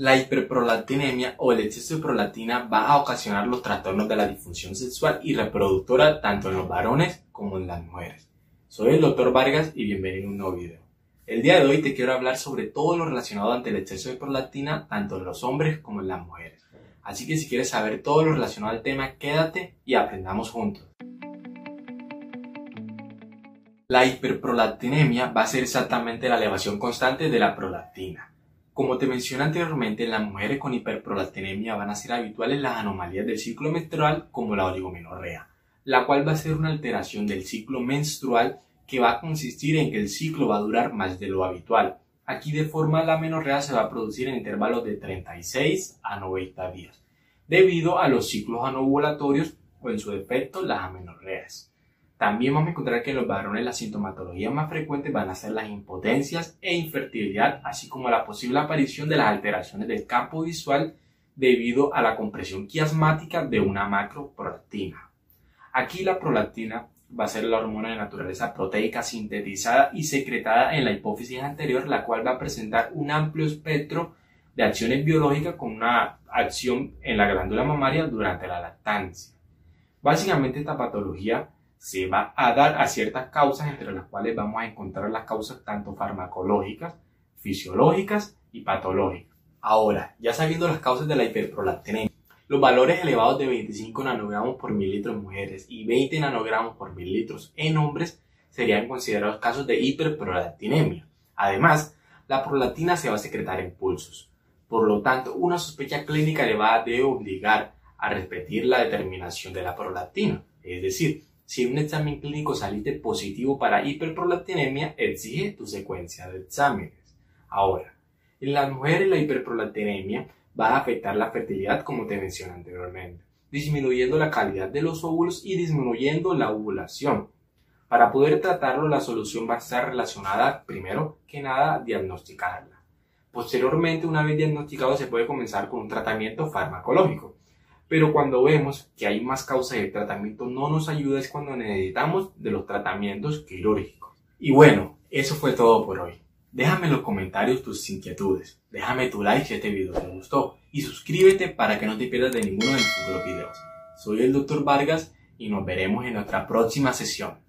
La hiperprolactinemia o el exceso de prolactina va a ocasionar los trastornos de la disfunción sexual y reproductora tanto en los varones como en las mujeres. Soy el Dr. Vargas y bienvenido a un nuevo video. El día de hoy te quiero hablar sobre todo lo relacionado ante el exceso de prolactina tanto en los hombres como en las mujeres. Así que si quieres saber todo lo relacionado al tema, quédate y aprendamos juntos. La hiperprolactinemia va a ser exactamente la elevación constante de la prolactina. Como te mencioné anteriormente, en las mujeres con hiperprolactinemia van a ser habituales las anomalías del ciclo menstrual como la oligomenorrea, la cual va a ser una alteración del ciclo menstrual que va a consistir en que el ciclo va a durar más de lo habitual. Aquí de forma la menorrea se va a producir en intervalos de 36 a 90 días, debido a los ciclos anovulatorios o en su defecto las amenorreas. También vamos a encontrar que en los varones las sintomatologías más frecuentes van a ser las impotencias e infertilidad, así como la posible aparición de las alteraciones del campo visual debido a la compresión quiasmática de una macroprolactina. Aquí la prolactina va a ser la hormona de naturaleza proteica sintetizada y secretada en la hipófisis anterior, la cual va a presentar un amplio espectro de acciones biológicas con una acción en la glándula mamaria durante la lactancia. Básicamente esta patología se va a dar a ciertas causas entre las cuales vamos a encontrar las causas tanto farmacológicas, fisiológicas y patológicas. Ahora, ya sabiendo las causas de la hiperprolactinemia, los valores elevados de 25 nanogramos por mililitro en mujeres y 20 nanogramos por mililitros en hombres serían considerados casos de hiperprolactinemia. Además, la prolactina se va a secretar en pulsos. Por lo tanto, una sospecha clínica le va a obligar a repetir la determinación de la prolactina. Es decir, si un examen clínico saliste positivo para hiperprolactinemia, exige tu secuencia de exámenes. Ahora, en las mujeres la hiperprolactinemia va a afectar la fertilidad como te mencioné anteriormente, disminuyendo la calidad de los óvulos y disminuyendo la ovulación. Para poder tratarlo, la solución va a estar relacionada, primero que nada, diagnosticarla. Posteriormente, una vez diagnosticado, se puede comenzar con un tratamiento farmacológico. Pero cuando vemos que hay más causas de tratamiento no nos ayuda es cuando necesitamos de los tratamientos quirúrgicos. Y bueno, eso fue todo por hoy. Déjame en los comentarios tus inquietudes, déjame tu like si este video te gustó y suscríbete para que no te pierdas de ninguno de mis futuros videos. Soy el Dr. Vargas y nos veremos en nuestra próxima sesión.